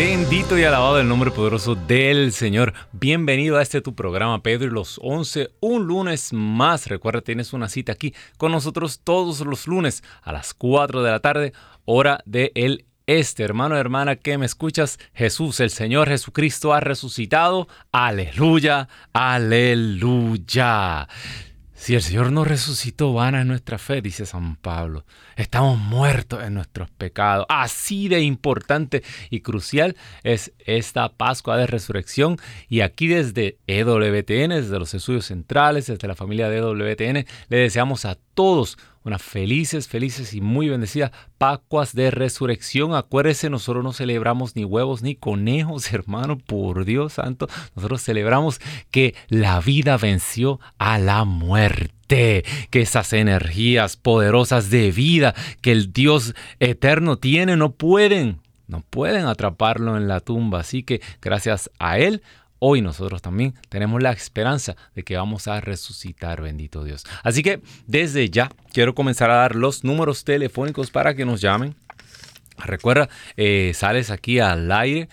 Bendito y alabado el nombre poderoso del Señor. Bienvenido a este tu programa, Pedro y los 11, un lunes más. Recuerda, tienes una cita aquí con nosotros todos los lunes a las 4 de la tarde, hora de el este, hermano, hermana, que me escuchas, Jesús, el Señor Jesucristo ha resucitado. Aleluya, aleluya. Si el Señor no resucitó, vana es nuestra fe, dice San Pablo. Estamos muertos en nuestros pecados. Así de importante y crucial es esta Pascua de Resurrección. Y aquí desde EWTN, desde los estudios centrales, desde la familia de EWTN, le deseamos a todos felices, felices y muy bendecidas Pascuas de Resurrección. Acuérdese, nosotros no celebramos ni huevos ni conejos, hermano, por Dios santo. Nosotros celebramos que la vida venció a la muerte que esas energías poderosas de vida que el Dios eterno tiene no pueden, no pueden atraparlo en la tumba. Así que gracias a Él hoy nosotros también tenemos la esperanza de que vamos a resucitar, bendito Dios. Así que desde ya quiero comenzar a dar los números telefónicos para que nos llamen. Recuerda, eh, sales aquí al aire.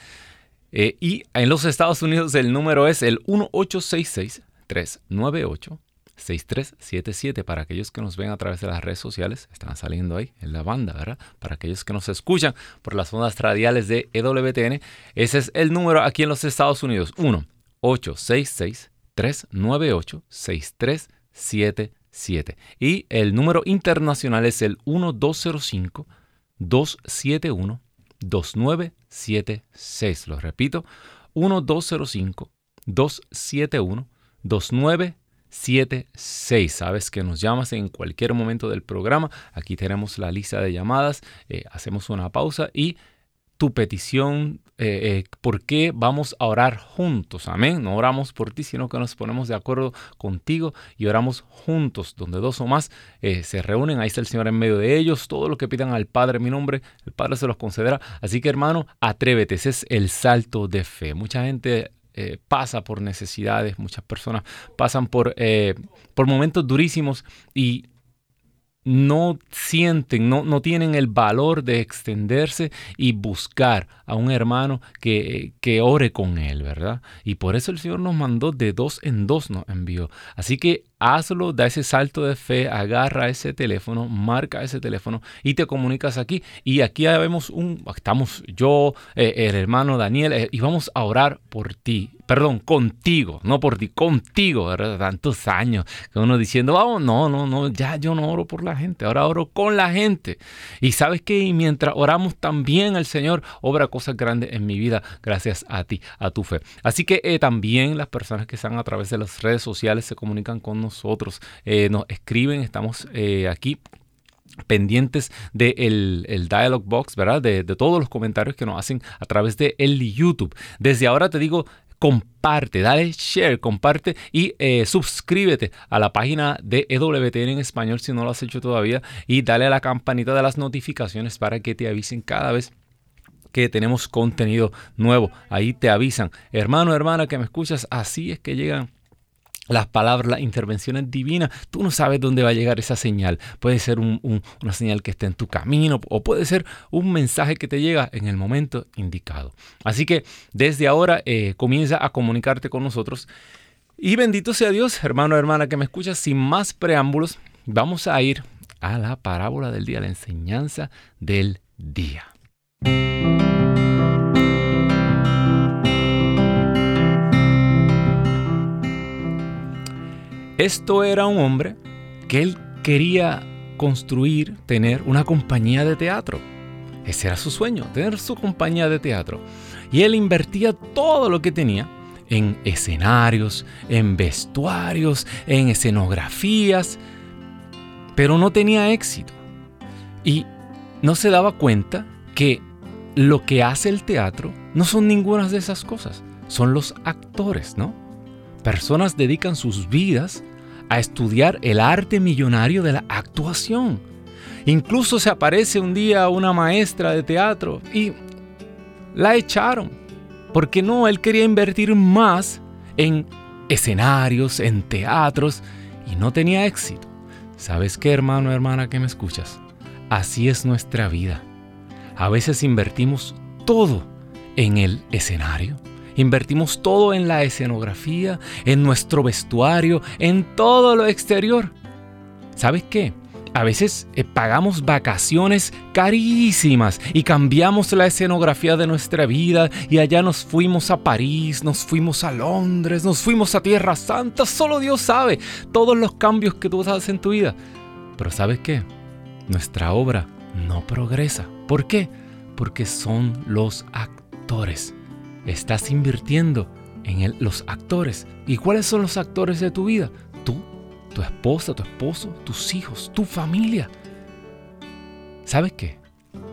Eh, y en los Estados Unidos el número es el 1866 398 6377 para aquellos que nos ven a través de las redes sociales, están saliendo ahí en la banda, ¿verdad? Para aquellos que nos escuchan por las ondas radiales de EWTN, ese es el número aquí en los Estados Unidos, 1 866 398 6377 y el número internacional es el 1205 271 2976. Lo repito, 1205 271 2976 76. Sabes que nos llamas en cualquier momento del programa. Aquí tenemos la lista de llamadas. Eh, hacemos una pausa y tu petición, eh, eh, por qué vamos a orar juntos. Amén. No oramos por ti, sino que nos ponemos de acuerdo contigo y oramos juntos, donde dos o más se reúnen. Ahí está el Señor en medio de ellos. Todo lo que pidan al Padre mi nombre, el Padre se los concederá. Así que hermano, atrévete. Ese es el salto de fe. Mucha gente eh, pasa por necesidades, muchas personas pasan por, eh, por momentos durísimos y no sienten, no, no, tienen el valor de extenderse y buscar a un hermano que, que, ore con él, ¿verdad? Y por eso el Señor nos mandó de dos en dos, nos envió. Así que hazlo, da ese salto de fe, agarra ese teléfono, marca ese teléfono y te comunicas aquí. Y aquí vemos un, estamos yo, eh, el hermano Daniel, y vamos a orar por ti perdón, contigo, no por ti, contigo, ¿verdad? Tantos años que uno diciendo, vamos, no, no, no, ya yo no oro por la gente, ahora oro con la gente. Y sabes que mientras oramos también el Señor obra cosas grandes en mi vida gracias a ti, a tu fe. Así que eh, también las personas que están a través de las redes sociales se comunican con nosotros, eh, nos escriben, estamos eh, aquí pendientes del el dialog box, ¿verdad? De, de, todos los comentarios que nos hacen a través de el YouTube. Desde ahora te digo, comparte, dale share, comparte y eh, suscríbete a la página de EWTN en español si no lo has hecho todavía y dale a la campanita de las notificaciones para que te avisen cada vez que tenemos contenido nuevo. Ahí te avisan, hermano, hermana que me escuchas, así es que llegan las palabras, las intervenciones divinas, tú no sabes dónde va a llegar esa señal. Puede ser una señal que esté en tu camino o puede ser un mensaje que te llega en el momento indicado. Así que desde ahora eh, comienza a comunicarte con nosotros. Y bendito sea Dios, hermano, hermana, que me escuchas. Sin más preámbulos, vamos a ir a la parábola del día, la enseñanza del día. Esto era un hombre que él quería construir, tener una compañía de teatro. Ese era su sueño, tener su compañía de teatro. Y él invertía todo lo que tenía en escenarios, en vestuarios, en escenografías, pero no tenía éxito. Y no se daba cuenta que lo que hace el teatro no son ninguna de esas cosas, son los actores, ¿no? Personas dedican sus vidas a estudiar el arte millonario de la actuación. Incluso se aparece un día una maestra de teatro y la echaron. Porque no, él quería invertir más en escenarios, en teatros, y no tenía éxito. ¿Sabes qué, hermano, hermana, que me escuchas? Así es nuestra vida. A veces invertimos todo en el escenario. Invertimos todo en la escenografía, en nuestro vestuario, en todo lo exterior. ¿Sabes qué? A veces eh, pagamos vacaciones carísimas y cambiamos la escenografía de nuestra vida y allá nos fuimos a París, nos fuimos a Londres, nos fuimos a Tierra Santa, solo Dios sabe todos los cambios que tú haces en tu vida. Pero ¿sabes qué? Nuestra obra no progresa. ¿Por qué? Porque son los actores. Estás invirtiendo en los actores. ¿Y cuáles son los actores de tu vida? Tú tu esposa, tu esposo, tus hijos, tu familia. ¿Sabes qué?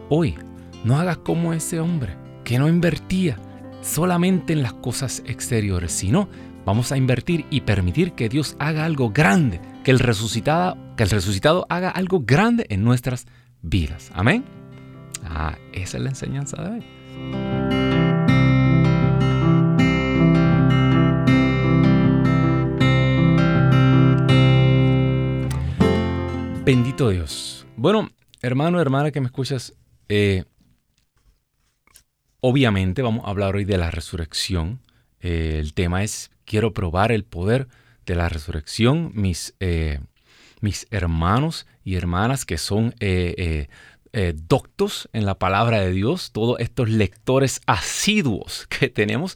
Hoy no hagas como ese hombre que no invertía solamente en las cosas exteriores, sino vamos a invertir y permitir que Dios haga algo grande, que el resucitado, que el resucitado haga algo grande en nuestras vidas. Amén. Ah, esa es la enseñanza de hoy. Bendito Dios. Bueno, hermano, hermana que me escuchas, eh, obviamente vamos a hablar hoy de la resurrección. Eh, el tema es, quiero probar el poder de la resurrección. Mis, eh, mis hermanos y hermanas que son doctos en la palabra de Dios, todos estos lectores asiduos que tenemos,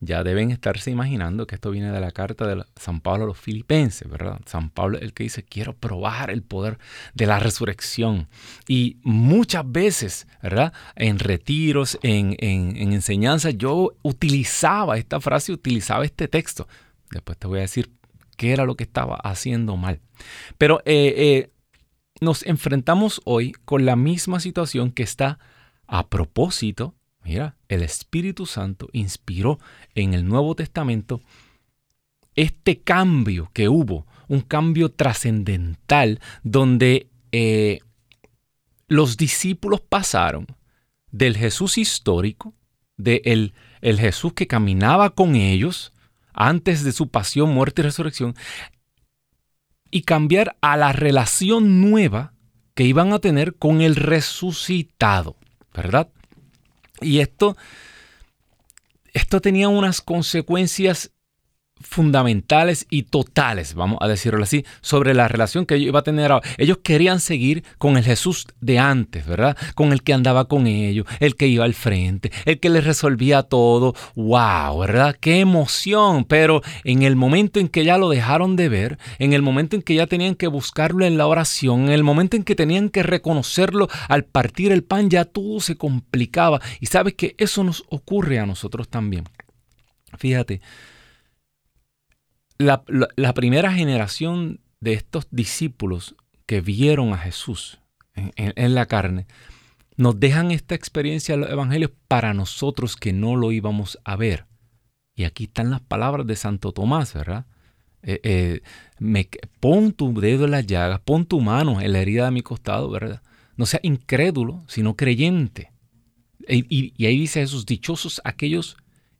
ya deben estarse imaginando que esto viene de la carta de San Pablo a los filipenses, ¿verdad? San Pablo es el que dice, quiero probar el poder de la resurrección. Y muchas veces, ¿verdad? En retiros, en, en, enseñanza, yo utilizaba esta frase, utilizaba este texto. Después te voy a decir qué era lo que estaba haciendo mal. Pero eh, eh, nos enfrentamos hoy con la misma situación que está a propósito Mira, el Espíritu Santo inspiró en el Nuevo Testamento este cambio que hubo, un cambio trascendental donde eh, los discípulos pasaron del Jesús histórico, del el Jesús que caminaba con ellos antes de su pasión, muerte y resurrección, y cambiar a la relación nueva que iban a tener con el resucitado, ¿verdad? Y esto, esto tenía unas consecuencias fundamentales y totales, vamos a decirlo así, sobre la relación que ellos iban a tener ahora. Ellos querían seguir con el Jesús de antes, ¿verdad? Con el que andaba con ellos, el que iba al frente, el que les resolvía todo. ¡Wow! ¿Verdad? ¡Qué emoción! Pero en el momento en que ya lo dejaron de ver, en el momento en que ya tenían que buscarlo en la oración, en el momento en que tenían que reconocerlo al partir el pan, ya todo se complicaba. Y sabes que eso nos ocurre a nosotros también. Fíjate, la, primera generación de estos discípulos que vieron a Jesús en, la carne, nos dejan esta experiencia en los evangelios para nosotros que no lo íbamos a ver. Y aquí están las palabras de Santo Tomás, ¿verdad? Eh, eh, me, pon tu dedo en las llagas, pon tu mano en la herida de mi costado, ¿verdad? No sea incrédulo, sino creyente. Y, y ahí dice Jesús, dichosos aquellos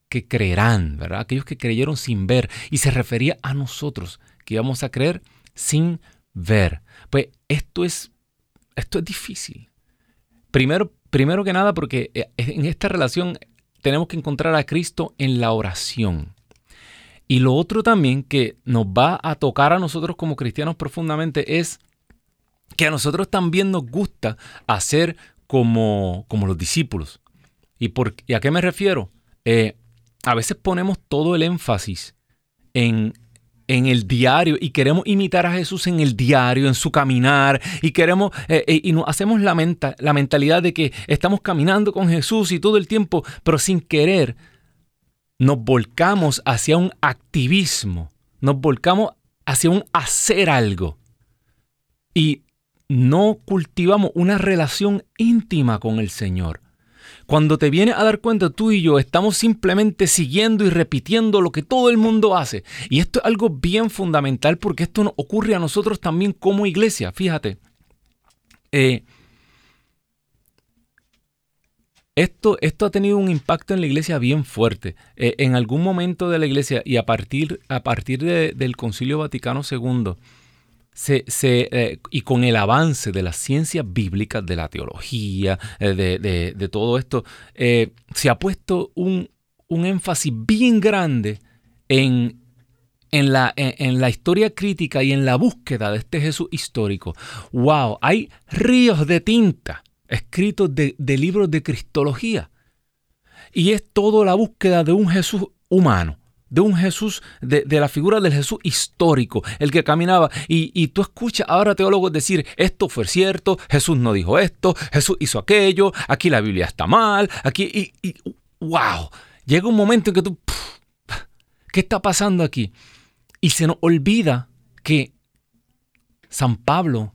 que creerán, ¿verdad? Aquellos que creyeron sin ver. Y se refería a nosotros, que íbamos a creer sin ver. Pues esto es, esto es difícil. Primero, primero que nada, porque eh, en esta relación tenemos que encontrar a Cristo en la oración. Y lo otro también que nos va a tocar a nosotros como cristianos profundamente es que a nosotros también nos gusta hacer como, como los discípulos. ¿Y, por, ¿Y a qué me refiero? Eh, a veces ponemos todo el énfasis en, en el diario y queremos imitar a Jesús en el diario, en su caminar y queremos eh, eh, y nos hacemos la, la mentalidad de que estamos caminando con Jesús y todo el tiempo, pero sin querer nos volcamos hacia un activismo, nos volcamos hacia un hacer algo y no cultivamos una relación íntima con el Señor. Cuando te vienes a dar cuenta, tú y yo estamos simplemente siguiendo y repitiendo lo que todo el mundo hace. Y esto es algo bien fundamental porque esto nos ocurre a nosotros también como iglesia. Fíjate, Eh, esto, esto, ha tenido un impacto en la iglesia bien fuerte. Eh, en algún momento de la iglesia y a partir, a partir del Concilio Vaticano II, se, eh, y con el avance de las ciencias bíblicas, de la teología, de, todo esto, se ha puesto un, un énfasis bien grande en, en la, en, la, historia crítica y en la búsqueda de este Jesús histórico. ¡Wow! Hay ríos de tinta escritos de, libros de cristología. Y es toda la búsqueda de un Jesús humano, de un Jesús, de, la figura del Jesús histórico, el que caminaba. Y, tú escuchas ahora teólogos decir, esto fue cierto, Jesús no dijo esto, Jesús hizo aquello, aquí la Biblia está mal, aquí, y, wow, llega un momento en que tú, ¿qué está pasando aquí? Y se nos olvida que San Pablo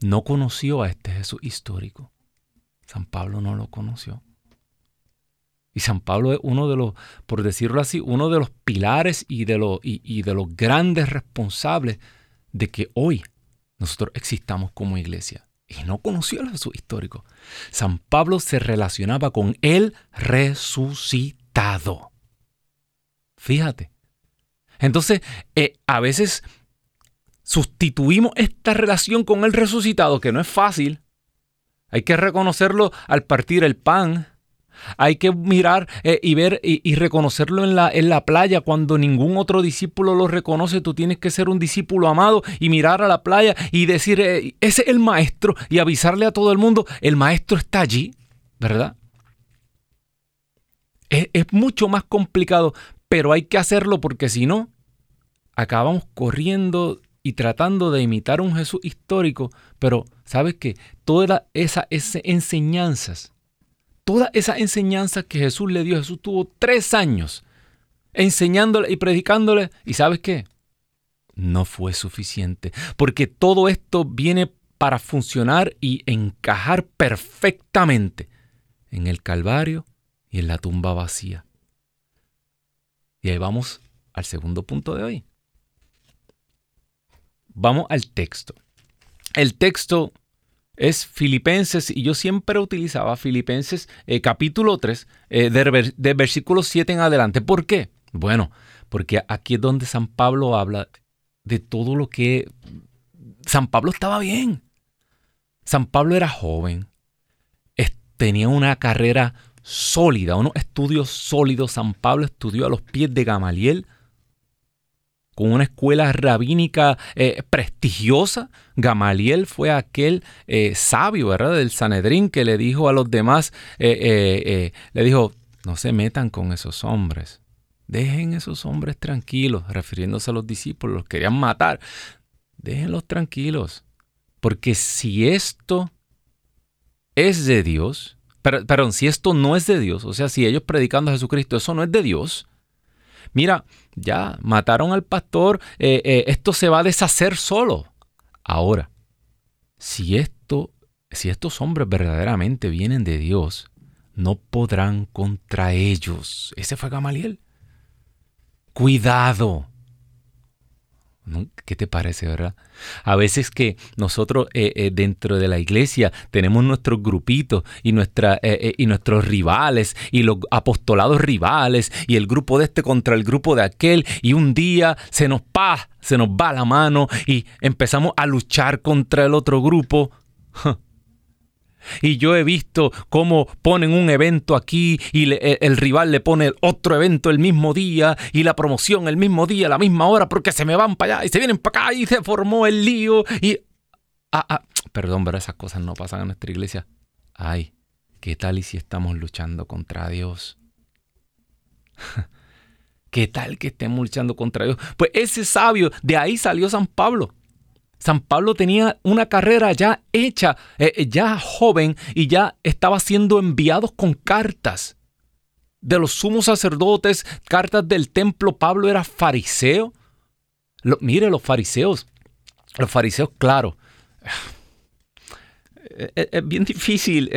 no conoció a este Jesús histórico. San Pablo no lo conoció. Y San Pablo es uno de los, por decirlo así, uno de los pilares y de los, y, de los grandes responsables de que hoy nosotros existamos como iglesia. Y no conoció al Jesús histórico. San Pablo se relacionaba con el resucitado. Fíjate. Entonces, eh, a veces sustituimos esta relación con el resucitado, que no es fácil. Hay que reconocerlo al partir el pan. Hay que mirar eh, y ver y, reconocerlo en la, en la, playa cuando ningún otro discípulo lo reconoce. Tú tienes que ser un discípulo amado y mirar a la playa y decir, eh, ese es el maestro y avisarle a todo el mundo, el maestro está allí, ¿verdad? es mucho más complicado, pero hay que hacerlo porque si no, acabamos corriendo y tratando de imitar un Jesús histórico, pero sabes que todas esas enseñanzas, todas esas enseñanzas que Jesús le dio, Jesús tuvo tres años enseñándole y predicándole, y sabes qué, no fue suficiente, porque todo esto viene para funcionar y encajar perfectamente en el Calvario y en la tumba vacía. Y ahí vamos al segundo punto de hoy. Vamos al texto. El texto es Filipenses y yo siempre utilizaba Filipenses eh, capítulo 3 eh, de, de versículo 7 en adelante. ¿Por qué? Bueno, porque aquí es donde San Pablo habla de todo lo que... San Pablo estaba bien. San Pablo era joven, tenía una carrera sólida, unos estudios sólidos. San Pablo estudió a los pies de Gamaliel, con una escuela rabínica eh, prestigiosa. Gamaliel fue aquel eh, sabio, ¿verdad? Del Sanedrín que le dijo a los demás, eh, le dijo, no se metan con esos hombres. Dejen esos hombres tranquilos, refiriéndose a los discípulos, los querían matar. Déjenlos tranquilos. Porque si esto es de Dios, perdón, si esto no es de Dios, o sea, si ellos predicando a Jesucristo, eso no es de Dios, mira, ya mataron al pastor, eh, eh, esto se va a deshacer solo. Ahora, si si estos hombres verdaderamente vienen de Dios, no podrán contra ellos. Ese fue Gamaliel. Cuidado. ¿Qué te parece, verdad? A veces que nosotros eh, eh, dentro de la iglesia tenemos nuestros grupitos y, nuestra, eh, y nuestros rivales y los apostolados rivales y el grupo de este contra el grupo de aquel y un día se nos pa, se nos va la mano y empezamos a luchar contra el otro grupo. Y yo he visto cómo ponen un evento aquí y el rival le pone otro evento el mismo día y la promoción el mismo día, la misma hora, porque se me van para allá y se vienen para acá y se formó el lío. Y. Ah, ah, perdón, pero esas cosas no pasan en nuestra iglesia. Ay, ¿qué tal y si estamos luchando contra Dios? ¿Qué tal que estemos luchando contra Dios? Pues ese sabio, de ahí salió San Pablo. San Pablo tenía una carrera ya hecha, eh, eh, ya joven, y ya estaba siendo enviado con cartas de los sumos sacerdotes, cartas del templo. Pablo era fariseo. mire, los fariseos, los fariseos, claro. Eh, es, bien difícil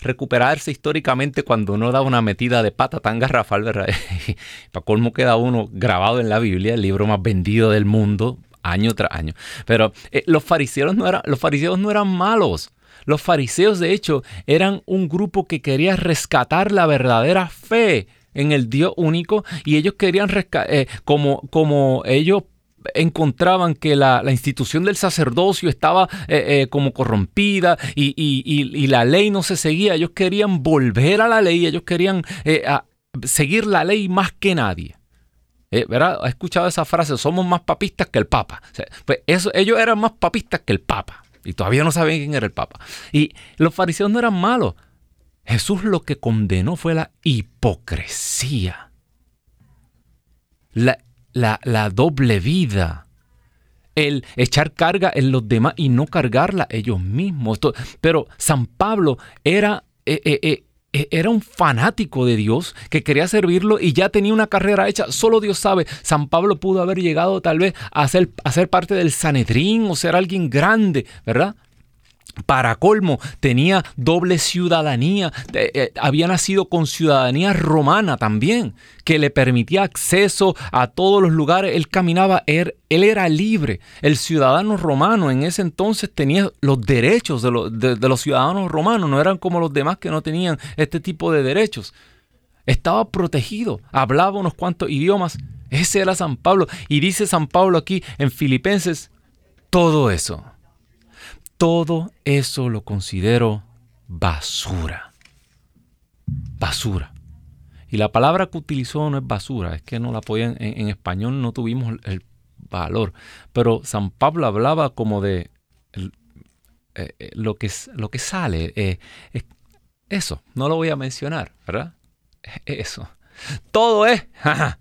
recuperarse históricamente cuando uno da una metida de pata tan garrafal, ¿verdad? Para colmo queda uno grabado en la Biblia, el libro más vendido del mundo, año tras año. Pero eh, los, fariseos no eran, los fariseos no eran malos. Los fariseos, de hecho, eran un grupo que quería rescatar la verdadera fe en el Dios único y ellos querían, eh, como, como ellos encontraban que la, institución del sacerdocio estaba eh, eh, como corrompida y, la ley no se seguía. Ellos querían volver a la ley, ellos querían seguir la ley más que nadie. ¿Verdad? ¿Ha escuchado esa frase? Somos más papistas que el Papa. pues eso, ellos eran más papistas que el Papa. Y todavía no saben quién era el Papa. Y los fariseos no eran malos. Jesús lo que condenó fue la hipocresía, la, la, doble vida, el echar carga en los demás y no cargarla ellos mismos. Pero San Pablo era, eh, eh, eh, era un fanático de Dios que quería servirlo y ya tenía una carrera hecha. Solo Dios sabe, San Pablo pudo haber llegado tal vez a ser, a ser parte del Sanedrín o ser alguien grande, ¿verdad? Para colmo, tenía doble ciudadanía, eh, había nacido con ciudadanía romana también, que le permitía acceso a todos los lugares. Él caminaba, él, era libre. El ciudadano romano en ese entonces tenía los derechos de, de los ciudadanos romanos, no eran como los demás que no tenían este tipo de derechos. Estaba protegido, hablaba unos cuantos idiomas. Ese era San Pablo. Y dice San Pablo aquí en Filipenses, todo eso todo eso lo considero basura. Basura. Y la palabra que utilizó no es basura, es que no la podían, en, español no tuvimos el valor. Pero San Pablo hablaba como de eh, eh, lo, que, lo que sale. Eh, eso, no lo voy a mencionar, ¿verdad? Eso. Todo es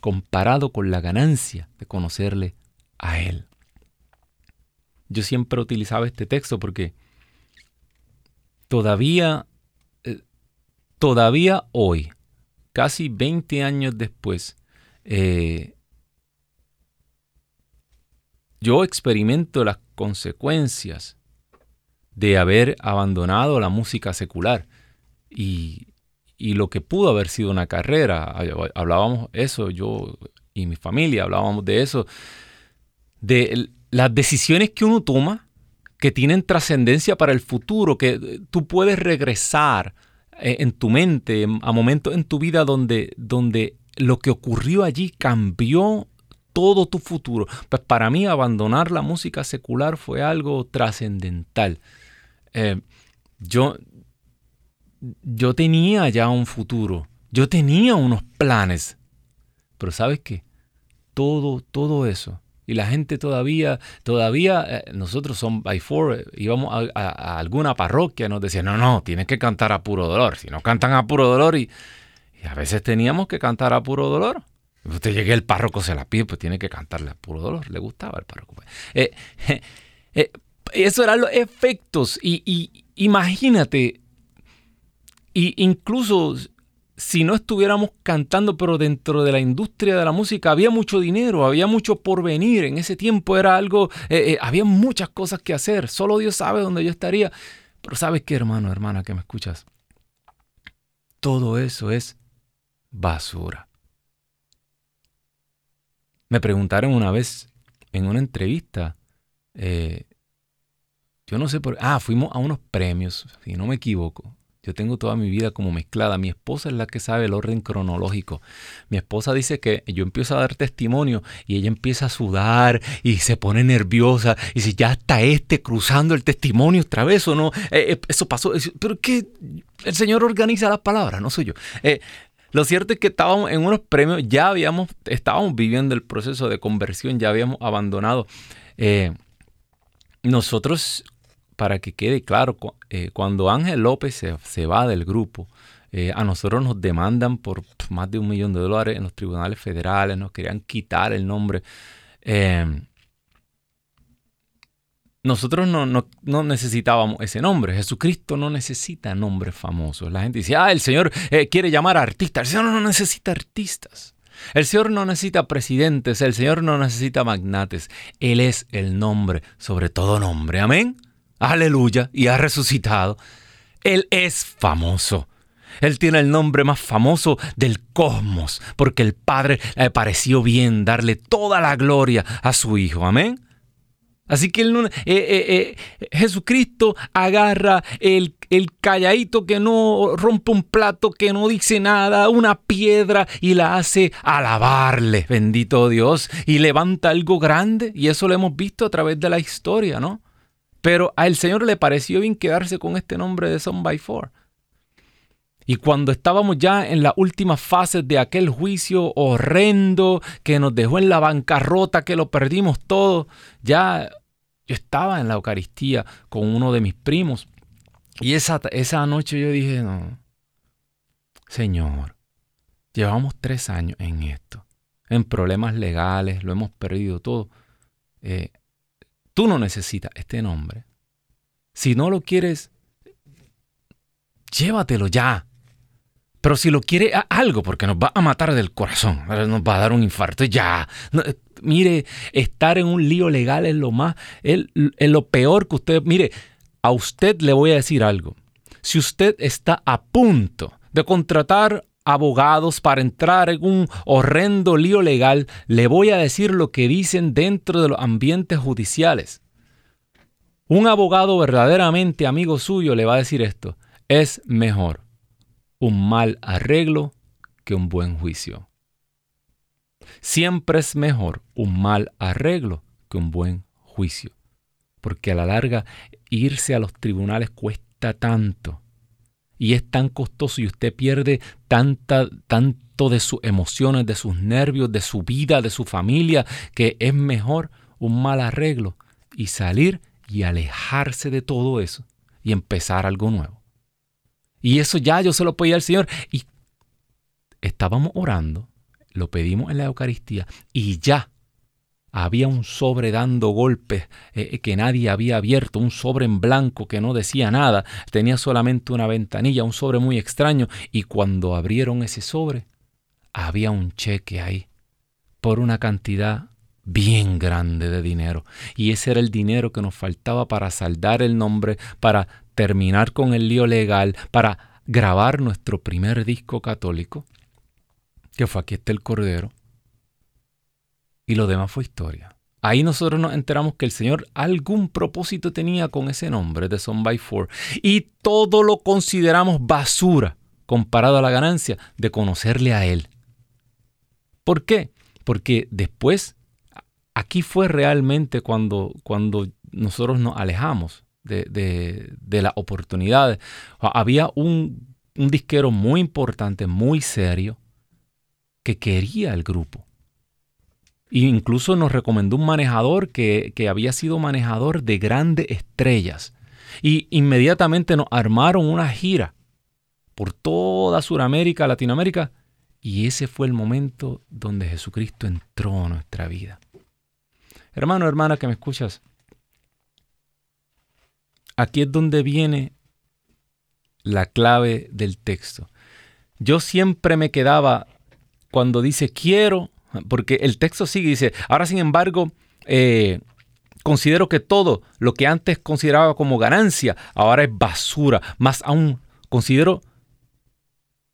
comparado con la ganancia de conocerle a Él. Yo siempre utilizaba este texto porque todavía, eh, todavía hoy, casi 20 años después, eh, yo experimento las consecuencias de haber abandonado la música secular y, y, lo que pudo haber sido una carrera. Hablábamos eso, yo y mi familia hablábamos de eso, de las decisiones que uno toma, que tienen trascendencia para el futuro, que eh, tú puedes regresar eh, en tu mente a momentos en tu vida donde, donde lo que ocurrió allí cambió todo tu futuro. Pues para mí abandonar la música secular fue algo trascendental. Eh, yo, yo tenía ya un futuro, yo tenía unos planes, pero ¿sabes qué? Todo, todo eso y la gente todavía, todavía, eh, nosotros son by four, íbamos a, alguna parroquia, nos decían, no, no, tienes que cantar a puro dolor. Si no cantan a puro dolor, y, a veces teníamos que cantar a puro dolor. Usted llegue el párroco, se la pide, pues tiene que cantarle a puro dolor. Le gustaba el párroco. Pues. Eh, eh, eso eran los efectos. Y, y imagínate, y incluso si no estuviéramos cantando, pero dentro de la industria de la música había mucho dinero, había mucho por venir. En ese tiempo era algo, eh, eh, había muchas cosas que hacer. Solo Dios sabe dónde yo estaría. Pero sabes qué, hermano, hermana, que me escuchas. Todo eso es basura. Me preguntaron una vez en una entrevista, eh, yo no sé por ah, fuimos a unos premios, si no me equivoco, yo tengo toda mi vida como mezclada. Mi esposa es la que sabe el orden cronológico. Mi esposa dice que yo empiezo a dar testimonio y ella empieza a sudar y se pone nerviosa. Y si ya está este cruzando el testimonio otra vez o no. Eh, eh, eso pasó. Pero que el Señor organiza las palabras, no soy yo. Eh, lo cierto es que estábamos en unos premios, ya habíamos, estábamos viviendo el proceso de conversión, ya habíamos abandonado. nosotros para que quede claro, eh, cuando Ángel López se, va del grupo, eh, a nosotros nos demandan por más de un millón de dólares en los tribunales federales, nos querían quitar el nombre. Em, nosotros no, necesitábamos ese nombre. Jesucristo no necesita nombres famosos. La gente dice, ah, el Señor eh, quiere llamar a artistas. El Señor no necesita artistas. El Señor no necesita presidentes. El Señor no necesita magnates. Él es el nombre sobre todo nombre. Amén aleluya, y ha resucitado. Él es famoso. Él tiene el nombre más famoso del cosmos, porque el Padre le pareció bien darle toda la gloria a su Hijo. Amén. Así que eh, eh, eh, Jesucristo agarra el, el calladito que no rompe un plato, que no dice nada, una piedra y la hace alabarle, bendito Dios, y levanta algo grande. Y eso lo hemos visto a través de la historia, ¿no? Pero al Señor le pareció bien quedarse con este nombre de Son by Four. Y cuando estábamos ya en las últimas fases de aquel juicio horrendo que nos dejó en la bancarrota, que lo perdimos todo, ya yo estaba en la Eucaristía con uno de mis primos y esa, esa noche yo dije, no, Señor, llevamos tres años en esto, en problemas legales, lo hemos perdido todo. Eh, tú no necesitas este nombre. Si no lo quieres, llévatelo ya. Pero si lo quiere, algo, porque nos va a matar del corazón, nos va a dar un infarto, ya. mire, estar en un lío legal es lo más, es, lo peor que usted, mire, a usted le voy a decir algo. Si usted está a punto de contratar abogados para entrar en un horrendo lío legal, le voy a decir lo que dicen dentro de los ambientes judiciales. Un abogado verdaderamente amigo suyo le va a decir esto, es mejor un mal arreglo que un buen juicio. Siempre es mejor un mal arreglo que un buen juicio, porque a la larga irse a los tribunales cuesta tanto y es tan costoso y usted pierde tanta, tanto de sus emociones, de sus nervios, de su vida, de su familia, que es mejor un mal arreglo y salir y alejarse de todo eso y empezar algo nuevo. Y eso ya yo se lo pedí al Señor. Y estábamos orando, lo pedimos en la Eucaristía y ya había un sobre dando golpes eh, eh, que nadie había abierto, un sobre en blanco que no decía nada, tenía solamente una ventanilla, un sobre muy extraño. Y cuando abrieron ese sobre, había un cheque ahí por una cantidad bien grande de dinero. Y ese era el dinero que nos faltaba para saldar el nombre, para terminar con el lío legal, para grabar nuestro primer disco católico, que fue Aquí está el Cordero. Y lo demás fue historia. Ahí nosotros nos enteramos que el Señor algún propósito tenía con ese nombre de Son by Four. Y todo lo consideramos basura comparado a la ganancia de conocerle a Él. ¿Por qué? Porque después, aquí fue realmente cuando, cuando nosotros nos alejamos de, de, las oportunidades. Había un, disquero muy importante, muy serio, que quería el grupo. E incluso nos recomendó un manejador que, que había sido manejador de grandes estrellas. Y inmediatamente nos armaron una gira por toda Sudamérica, Latinoamérica, y ese fue el momento donde Jesucristo entró a nuestra vida. Hermano, hermana que me escuchas, Aquí es donde viene la clave del texto. Yo siempre me quedaba cuando dice quiero, porque el texto sigue, dice, ahora sin embargo, eh, considero que todo lo que antes consideraba como ganancia, ahora es basura. Más aún, considero,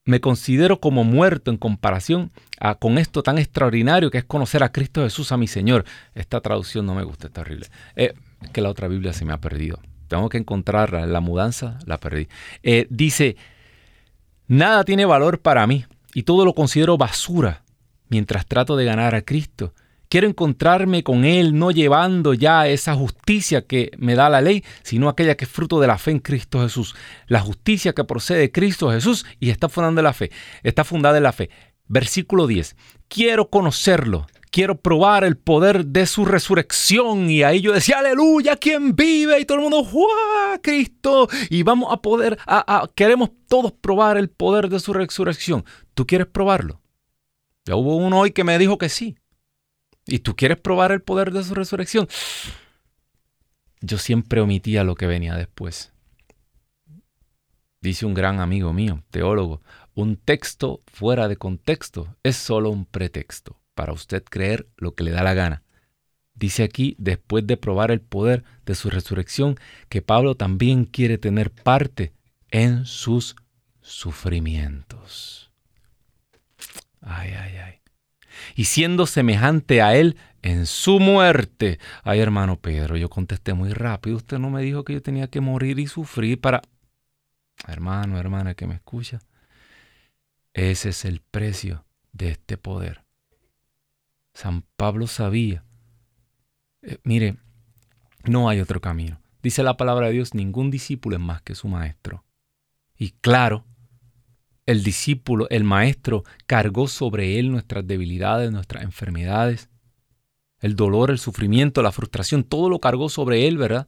me considero como muerto en comparación con esto tan extraordinario que es conocer a Cristo Jesús, a mi Señor. Esta traducción no me gusta, es terrible. Eh, es que la otra Biblia se me ha perdido tengo que encontrarla, la mudanza la perdí. Eh, dice, nada tiene valor para mí y todo lo considero basura mientras trato de ganar a Cristo. Quiero encontrarme con Él no llevando ya esa justicia que me da la ley, sino aquella que es fruto de la fe en Cristo Jesús. La justicia que procede de Cristo Jesús y está fundada en la fe. Está fundada en la fe. Versículo 10. Quiero conocerlo quiero probar el poder de su resurrección. Y ahí yo decía, aleluya, quien vive? Y todo el mundo, ¡Juá, Cristo! Y vamos a poder, queremos todos probar el poder de su resurrección. ¿Tú quieres probarlo? Ya hubo uno hoy que me dijo que sí. ¿Y tú quieres probar el poder de su resurrección? Yo siempre omitía lo que venía después. Dice un gran amigo mío, teólogo, un texto fuera de contexto es solo un pretexto para usted creer lo que le da la gana. Dice aquí, después de probar el poder de su resurrección, que Pablo también quiere tener parte en sus sufrimientos. Ay, ay, ay. Y siendo semejante a Él en su muerte. Ay, hermano Pedro, yo contesté muy rápido. Usted no me dijo que yo tenía que morir y sufrir para... Hermano, hermana que me escucha. Ese es el precio de este poder. San Pablo sabía. Eh, mire, no hay otro camino. Dice la palabra de Dios, ningún discípulo es más que su maestro. Y claro, el discípulo, el maestro, cargó sobre él nuestras debilidades, nuestras enfermedades, el dolor, el sufrimiento, la frustración, todo lo cargó sobre él, ¿verdad?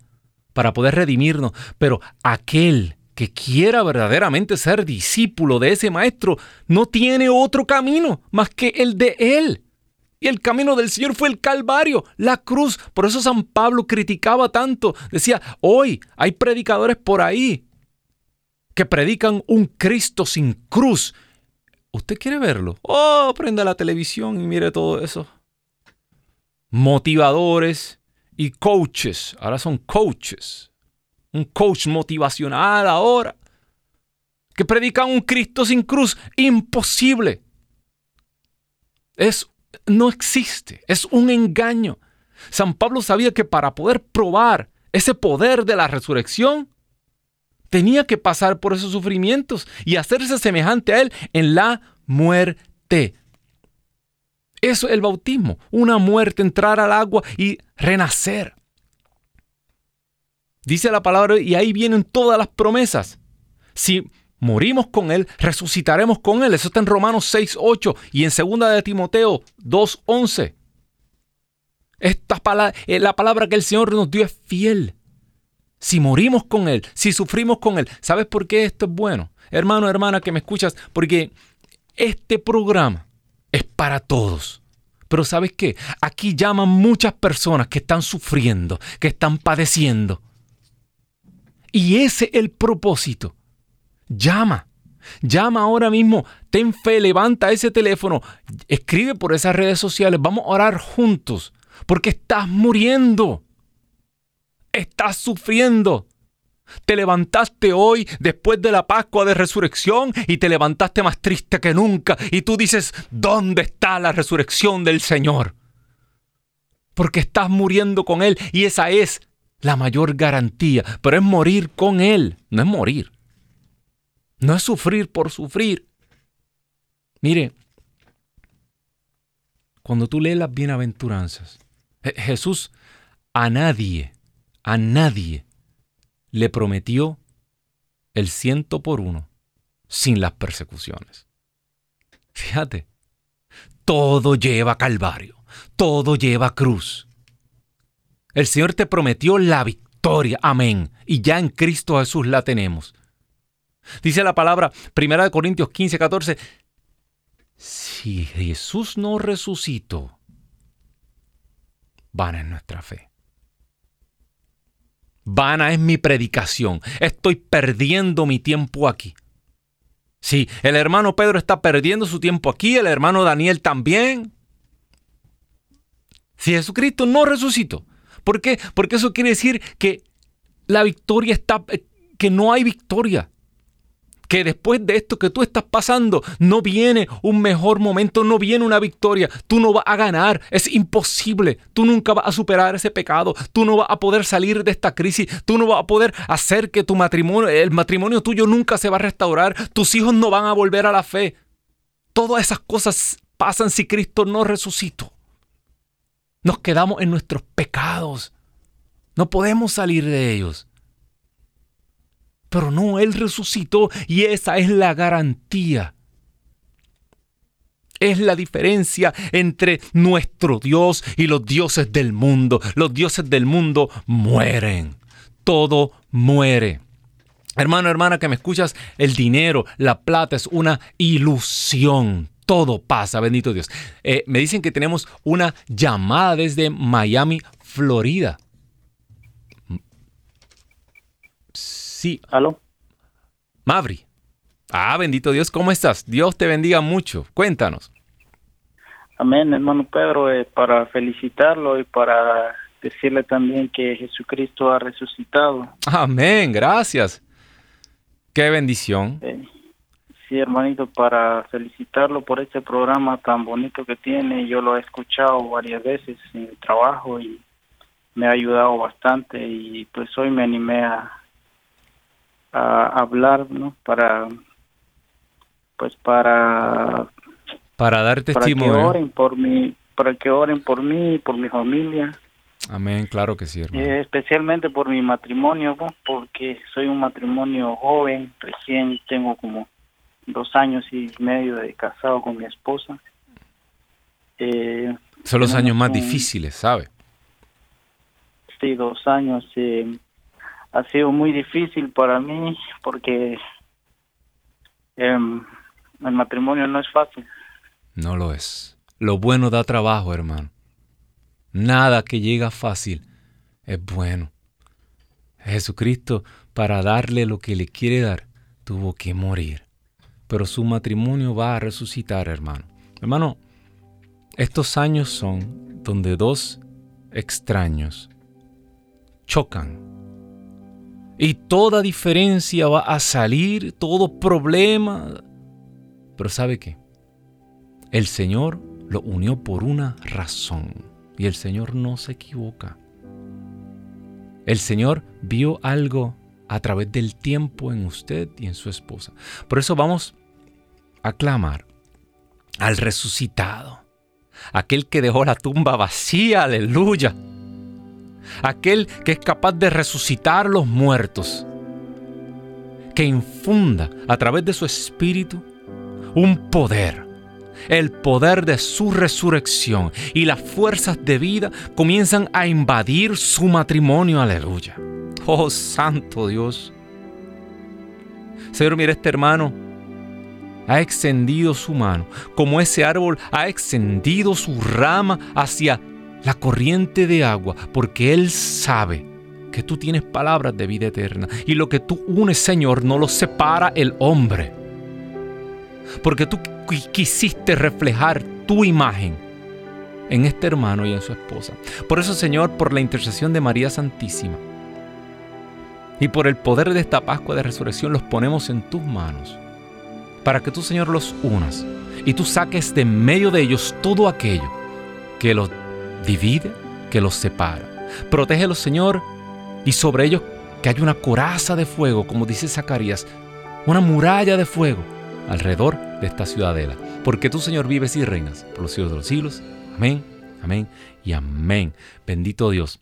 Para poder redimirnos. Pero aquel que quiera verdaderamente ser discípulo de ese maestro no tiene otro camino más que el de él. Y el camino del Señor fue el Calvario, la cruz. Por eso San Pablo criticaba tanto. Decía, hoy hay predicadores por ahí que predican un Cristo sin cruz. ¿Usted quiere verlo? Oh, prenda la televisión y mire todo eso. Motivadores y coaches. Ahora son coaches. Un coach motivacional ahora. Que predican un Cristo sin cruz. Imposible. Es no existe, es un engaño. San Pablo sabía que para poder probar ese poder de la resurrección, tenía que pasar por esos sufrimientos y hacerse semejante a Él en la muerte. Eso es el bautismo, una muerte, entrar al agua y renacer. Dice la palabra y ahí vienen todas las promesas. Si morimos con Él, resucitaremos con Él. Eso está en Romanos 6, 8 y en 2 de Timoteo 2, 11. Esta eh, la palabra que el Señor nos dio es fiel. Si morimos con Él, si sufrimos con Él, ¿sabes por qué esto es bueno? Hermano, hermana, que me escuchas, porque este programa es para todos. Pero ¿sabes qué? Aquí llaman muchas personas que están sufriendo, que están padeciendo. Y ese es el propósito Llama. Llama ahora mismo. Ten fe, levanta ese teléfono. Escribe por esas redes sociales. Vamos a orar juntos. Porque estás muriendo. Estás sufriendo. Te levantaste hoy después de la Pascua de Resurrección y te levantaste más triste que nunca. Y tú dices, ¿dónde está la resurrección del Señor? Porque estás muriendo con Él y esa es la mayor garantía. Pero es morir con Él, no es morir. No es sufrir por sufrir. Mire, cuando tú lees las bienaventuranzas, Jesús a nadie, a nadie le prometió el ciento por uno sin las persecuciones. Fíjate, todo lleva calvario, todo lleva cruz. El Señor te prometió la victoria, amén, y ya en Cristo Jesús la tenemos. Dice la palabra, 1 Corintios 15, 14, si Jesús no resucitó, vana es nuestra fe. Vana es mi predicación. Estoy perdiendo mi tiempo aquí. Si el hermano Pedro está perdiendo su tiempo aquí, el hermano Daniel también. Si Jesucristo no resucitó. ¿Por qué? Porque eso quiere decir que la victoria está, que no hay victoria que después de esto que tú estás pasando no viene un mejor momento, no viene una victoria, tú no vas a ganar, es imposible, tú nunca vas a superar ese pecado, tú no vas a poder salir de esta crisis, tú no vas a poder hacer que tu matrimonio, el matrimonio tuyo nunca se va a restaurar, tus hijos no van a volver a la fe. Todas esas cosas pasan si Cristo no resucitó. Nos quedamos en nuestros pecados. No podemos salir de ellos. Pero no, Él resucitó y esa es la garantía. Es la diferencia entre nuestro Dios y los dioses del mundo. Los dioses del mundo mueren. Todo muere. Hermano, hermana que me escuchas, el dinero, la plata es una ilusión. Todo pasa, bendito Dios. Eh, me dicen que tenemos una llamada desde Miami, Florida. Sí. ¿Aló? Mavri. Ah, bendito Dios, ¿cómo estás? Dios te bendiga mucho. Cuéntanos. Amén, hermano Pedro, eh, para felicitarlo y para decirle también que Jesucristo ha resucitado. Amén, gracias. Qué bendición. Sí, hermanito, para felicitarlo por este programa tan bonito que tiene. Yo lo he escuchado varias veces en el trabajo y me ha ayudado bastante y pues hoy me animé a, a hablar, ¿no? Para, pues para... Para dar testimonio. Para que oren por mí, para que oren por mí por mi familia. Amén, claro que sí, hermano. Eh, especialmente por mi matrimonio, porque soy un matrimonio joven, recién tengo como dos años y medio de casado con mi esposa. Eh, Son los años más difíciles, ¿sabe? Sí, dos años. Eh, ha sido muy difícil para mí porque em, el matrimonio no es fácil. No lo es. Lo bueno da trabajo, hermano. Nada que llega fácil es bueno. Jesucristo, para darle lo que le quiere dar, tuvo que morir pero su matrimonio va a resucitar, hermano. Hermano, estos años son donde dos extraños chocan. Y toda diferencia va a salir, todo problema. Pero ¿sabe qué? El Señor lo unió por una razón. Y el Señor no se equivoca. El Señor vio algo a través del tiempo en usted y en su esposa. Por eso vamos a clamar al resucitado, aquel que dejó la tumba vacía, aleluya, aquel que es capaz de resucitar los muertos, que infunda a través de su espíritu un poder, el poder de su resurrección y las fuerzas de vida comienzan a invadir su matrimonio, aleluya. Oh Santo Dios. Señor, mira este hermano ha extendido su mano, como ese árbol ha extendido su rama hacia la corriente de agua, porque Él sabe que tú tienes palabras de vida eterna y lo que tú unes, Señor, no lo separa el hombre. Porque tú quisiste reflejar tu imagen en este hermano y en su esposa. Por eso, Señor, por la intercesión de María Santísima y por el poder de esta Pascua de Resurrección, los ponemos en tus manos para que tú, Señor, los unas y tú saques de medio de ellos todo aquello que los divide, que los separa. Protégelos, Señor, y sobre ellos que haya una coraza de fuego, como dice Zacarías, una muralla de fuego alrededor de esta ciudadela. Porque tú, Señor, vives y reinas por los siglos de los siglos. Amén, amén y amén. Bendito Dios.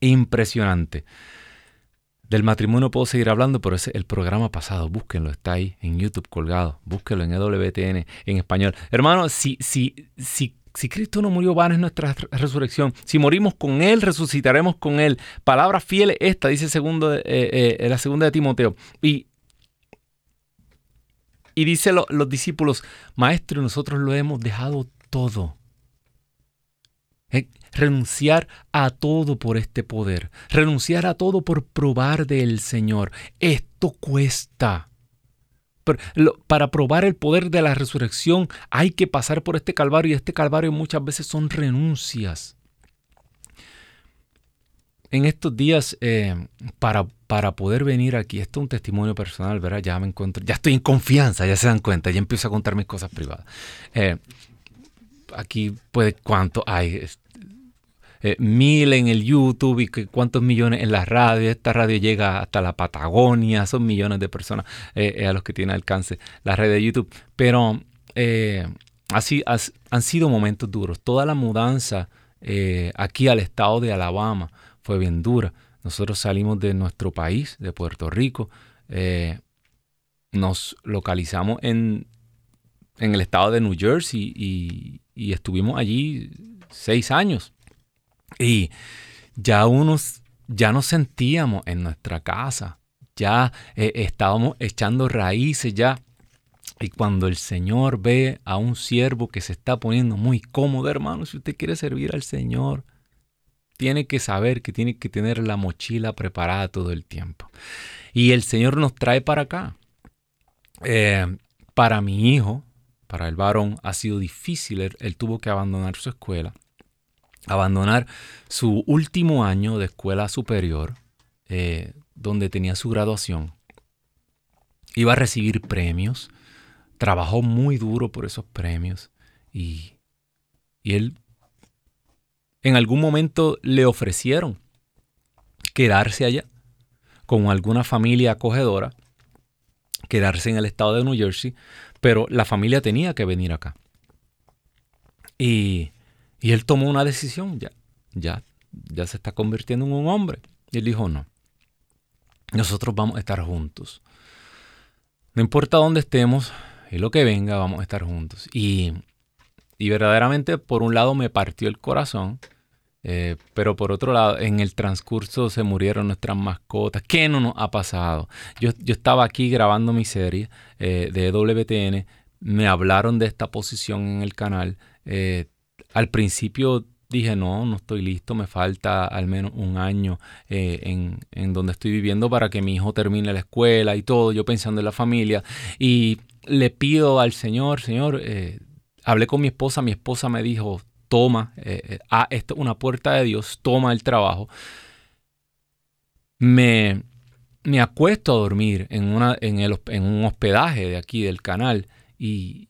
Impresionante. Del matrimonio puedo seguir hablando, pero es el programa pasado. Búsquenlo, está ahí en YouTube colgado. Búsquenlo en EWTN en español. Hermano, si, si, si, si Cristo no murió, van es nuestra resurrección. Si morimos con Él, resucitaremos con Él. Palabra fiel esta, dice eh, eh, la segunda de Timoteo. Y, y dice los discípulos, Maestro, nosotros lo hemos dejado todo renunciar a todo por este poder, renunciar a todo por probar del Señor. Esto cuesta. Para probar el poder de la resurrección hay que pasar por este calvario y este calvario muchas veces son renuncias. En estos días, eh, para, para poder venir aquí, esto es un testimonio personal, ¿verdad? Ya me encuentro, ya estoy en confianza, ya se dan cuenta, ya empiezo a contar mis cosas privadas. Eh, aquí puede cuánto hay, eh, mil en el YouTube y cuántos millones en la radio. Esta radio llega hasta la Patagonia, son millones de personas eh, eh, a los que tiene alcance la red de YouTube. Pero así han sido momentos duros. Toda la mudanza aquí al estado de Alabama fue bien dura. Nosotros salimos de nuestro país, de Puerto Rico. nos localizamos en, en el estado de New Jersey y estuvimos allí seis años. Y ya unos, ya nos sentíamos en nuestra casa, ya eh, estábamos echando raíces ya. Y cuando el Señor ve a un siervo que se está poniendo muy cómodo, hermano, si usted quiere servir al Señor, tiene que saber que tiene que tener la mochila preparada todo el tiempo. Y el Señor nos trae para acá. Eh, para mi hijo, para el varón, ha sido difícil. él, tuvo que abandonar su escuela abandonar su último año de escuela superior, eh, donde tenía su graduación. Iba a recibir premios, trabajó muy duro por esos premios y, y él en algún momento le ofrecieron quedarse allá con alguna familia acogedora, quedarse en el estado de New Jersey, pero la familia tenía que venir acá. Y, y él tomó una decisión, ya, ya, ya se está convirtiendo en un hombre. Y él dijo, no, nosotros vamos a estar juntos. No importa dónde estemos y lo que venga, vamos a estar juntos. Y, y verdaderamente, por un lado, me partió el corazón eh, pero por otro lado, en el transcurso se murieron nuestras mascotas. ¿Qué no nos ha pasado? Yo, yo estaba aquí grabando mi serie eh, de WTN. Me hablaron de esta posición en el canal. Eh, al principio dije, no, no estoy listo. Me falta al menos un año en, en, donde estoy viviendo para que mi hijo termine la escuela y todo. Yo pensando en la familia. Y le pido al Señor, Señor, hablé con mi esposa. Mi esposa me dijo, toma, eh, eh, ah, esto, una puerta de Dios, toma el trabajo. Me, me acuesto a dormir en, una, en, el, en, un hospedaje de aquí del canal y,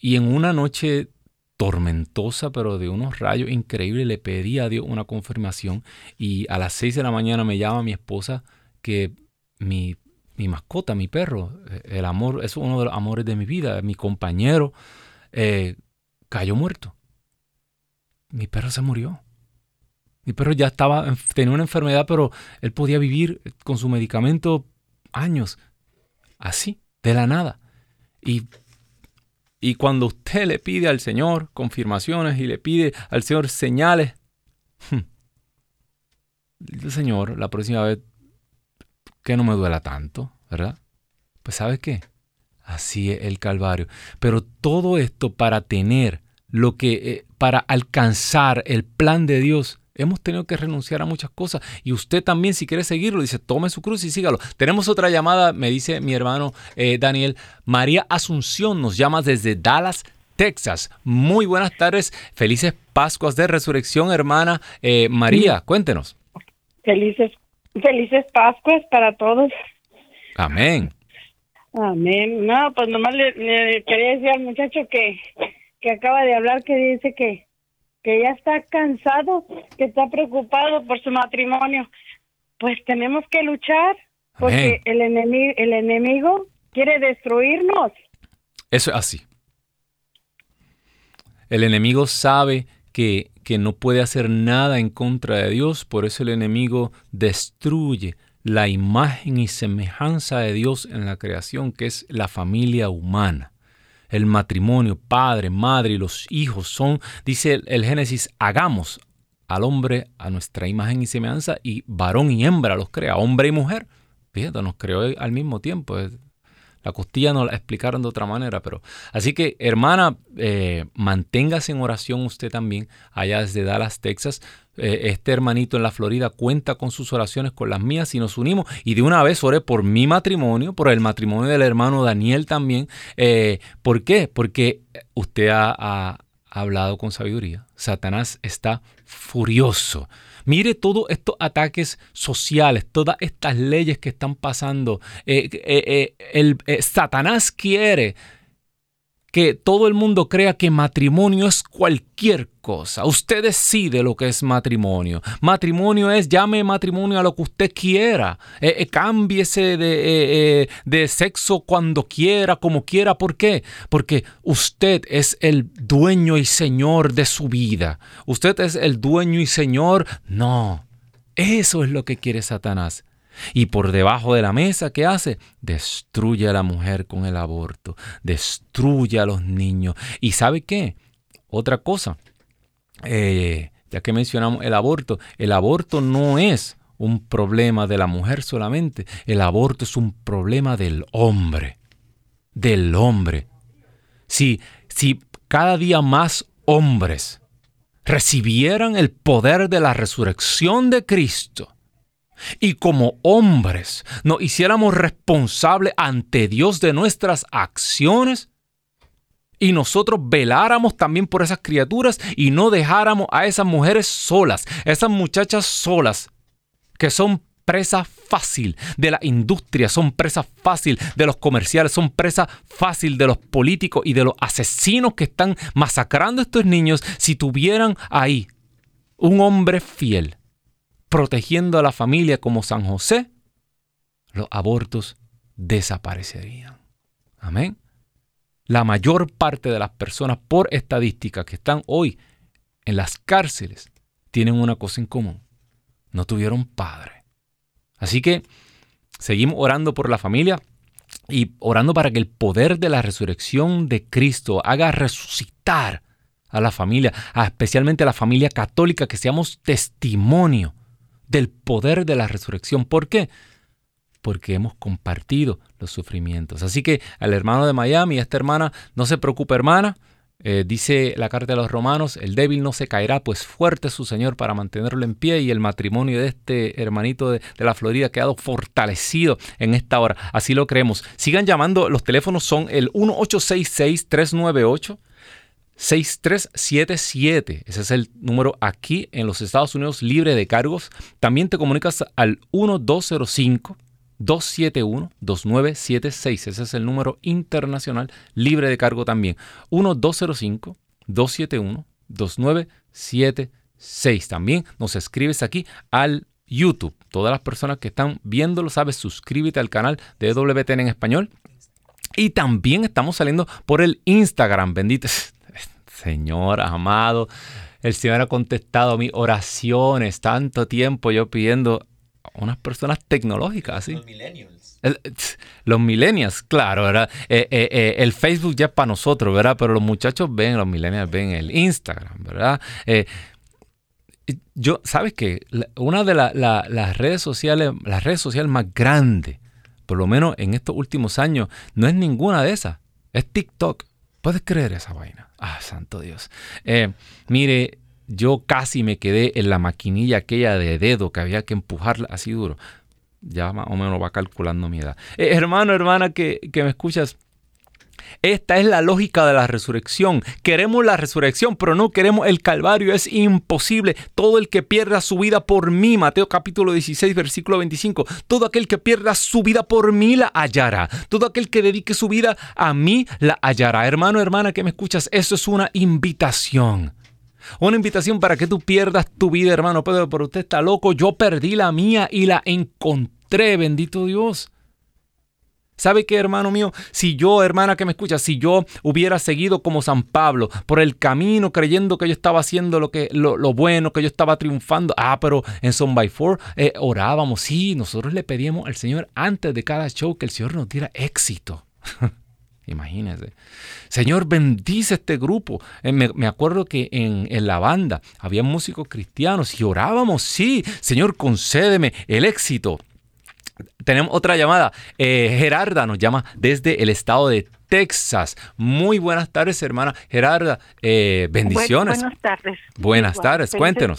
y en una noche tormentosa, pero de unos rayos increíbles, le pedí a Dios una confirmación y a las 6 de la mañana me llama mi esposa que mi, mi mascota, mi perro, eh, el amor, es uno de los amores de mi vida, mi compañero, cayó muerto mi perro se murió. Mi perro ya estaba, tenía una enfermedad, pero él podía vivir con su medicamento años. Así, de la nada. Y, y cuando usted le pide al Señor confirmaciones y le pide al Señor señales, el hmm, Señor, la próxima vez, que no me duela tanto, ¿verdad? Pues ¿sabe qué? Así es el Calvario. Pero todo esto para tener lo que eh, para alcanzar el plan de Dios hemos tenido que renunciar a muchas cosas. Y usted también, si quiere seguirlo, dice, tome su cruz y sígalo. Tenemos otra llamada, me dice mi hermano eh, Daniel. María Asunción nos llama desde Dallas, Texas. Muy buenas tardes, felices Pascuas de Resurrección, hermana eh, María. Cuéntenos. Felices, felices Pascuas para todos. Amén. Amén. No, pues nomás le quería decir al muchacho que que acaba de hablar que dice que, que ya está cansado, que está preocupado por su matrimonio. Pues tenemos que luchar porque el enemigo, el enemigo quiere destruirnos. Eso es así. El enemigo sabe que, que no puede hacer nada en contra de Dios, por eso el enemigo destruye la imagen y semejanza de Dios en la creación, que es la familia humana el matrimonio, padre, madre y los hijos son, dice el, Génesis, hagamos al hombre a nuestra imagen y semejanza y varón y hembra los crea, hombre y mujer. Fíjate, nos creó al mismo tiempo. La costilla nos la explicaron de otra manera, pero así que hermana, eh, manténgase en oración usted también allá desde Dallas, Texas. Eh, este hermanito en la Florida cuenta con sus oraciones, con las mías y nos unimos. Y de una vez oré por mi matrimonio, por el matrimonio del hermano Daniel también. Eh, ¿Por qué? Porque usted ha hablado con sabiduría. Satanás está furioso Mire todos estos ataques sociales, todas estas leyes que están pasando. Eh, el, Satanás quiere que todo el mundo crea que matrimonio es cualquier cosa. Usted decide lo que es matrimonio. Matrimonio es, llame matrimonio a lo que usted quiera. Eh, eh cámbiese de, eh, de, sexo cuando quiera, como quiera. ¿Por qué? Porque usted es el dueño y señor de su vida. Usted es el dueño y señor. No. Eso es lo que quiere Satanás. Y por debajo de la mesa, ¿qué hace? Destruye a la mujer con el aborto, destruye a los niños. ¿Y sabe qué? Otra cosa, eh, ya que mencionamos el aborto, el aborto no es un problema de la mujer solamente, el aborto es un problema del hombre, del hombre. Si, si cada día más hombres recibieran el poder de la resurrección de Cristo, y como hombres nos hiciéramos responsables ante Dios de nuestras acciones y nosotros veláramos también por esas criaturas y no dejáramos a esas mujeres solas, esas muchachas solas que son presa fácil de la industria, son presa fácil de los comerciales, son presa fácil de los políticos y de los asesinos que están masacrando a estos niños. Si tuvieran ahí un hombre fiel protegiendo a la familia como San José, los abortos desaparecerían. Amén. La mayor parte de las personas por estadística que están hoy en las cárceles tienen una cosa en común. No tuvieron padre. Así que seguimos orando por la familia y orando para que el poder de la resurrección de Cristo haga resucitar a la familia, especialmente a la familia católica, que seamos testimonio del poder de la resurrección. ¿Por qué? Porque hemos compartido los sufrimientos. Así que al hermano de Miami, a esta hermana, no se preocupe hermana, eh, dice la carta de los romanos, el débil no se caerá, pues fuerte es su Señor para mantenerlo en pie y el matrimonio de este hermanito de, de, la Florida ha quedado fortalecido en esta hora. Así lo creemos. Sigan llamando, los teléfonos son el 1866-398. 6377, ese es el número aquí en los Estados Unidos libre de cargos. También te comunicas al 1205 271-2976. Ese es el número internacional libre de cargo también. 1205-271-2976. También nos escribes aquí al YouTube. Todas las personas que están viéndolo, sabes, suscríbete al canal de WTN en español. Y también estamos saliendo por el Instagram. Bendito. Señor amado, el Señor ha contestado mis oraciones. Tanto tiempo yo pidiendo unas personas tecnológicas, ¿sí? Los millennials. los millennials, claro, ¿verdad? Eh, eh, eh, el Facebook ya es para nosotros, ¿verdad? Pero los muchachos ven, los millennials ven el Instagram, ¿verdad? yo, ¿sabes qué? Una de las redes sociales, las redes sociales más grandes, por lo menos en estos últimos años, no es ninguna de esas, es TikTok. ¿Puedes creer esa vaina? Ah, santo Dios. mire, yo casi me quedé en la maquinilla aquella de dedo que había que empujarla así duro. Ya más o menos va calculando mi edad. Eh, hermano, hermana que, que me escuchas, esta es la lógica de la resurrección. Queremos la resurrección, pero no queremos el Calvario. Es imposible. Todo el que pierda su vida por mí, Mateo capítulo 16, versículo 25, todo aquel que pierda su vida por mí la hallará. Todo aquel que dedique su vida a mí la hallará. Hermano, hermana que me escuchas, eso es una invitación. Una invitación para que tú pierdas tu vida, hermano Pedro, pero usted está loco. Yo perdí la mía y la encontré, bendito Dios. ¿Sabe qué, hermano mío? Si yo, hermana que me escucha, si yo hubiera seguido como San Pablo por el camino creyendo que yo estaba haciendo lo, que, lo, bueno, que yo estaba triunfando, ah, pero en Son by Four eh, orábamos, sí, nosotros le pedíamos al Señor antes de cada show que el Señor nos diera éxito. Imagínense. Señor, bendice este grupo. Eh, me, acuerdo que en, la banda había músicos cristianos y orábamos, sí, Señor, concédeme el éxito. Tenemos otra llamada. Eh, Gerarda nos llama desde el estado de Texas. Muy buenas tardes, hermana Gerarda. Eh, bendiciones. buenas tardes. Buenas tardes, cuéntenos.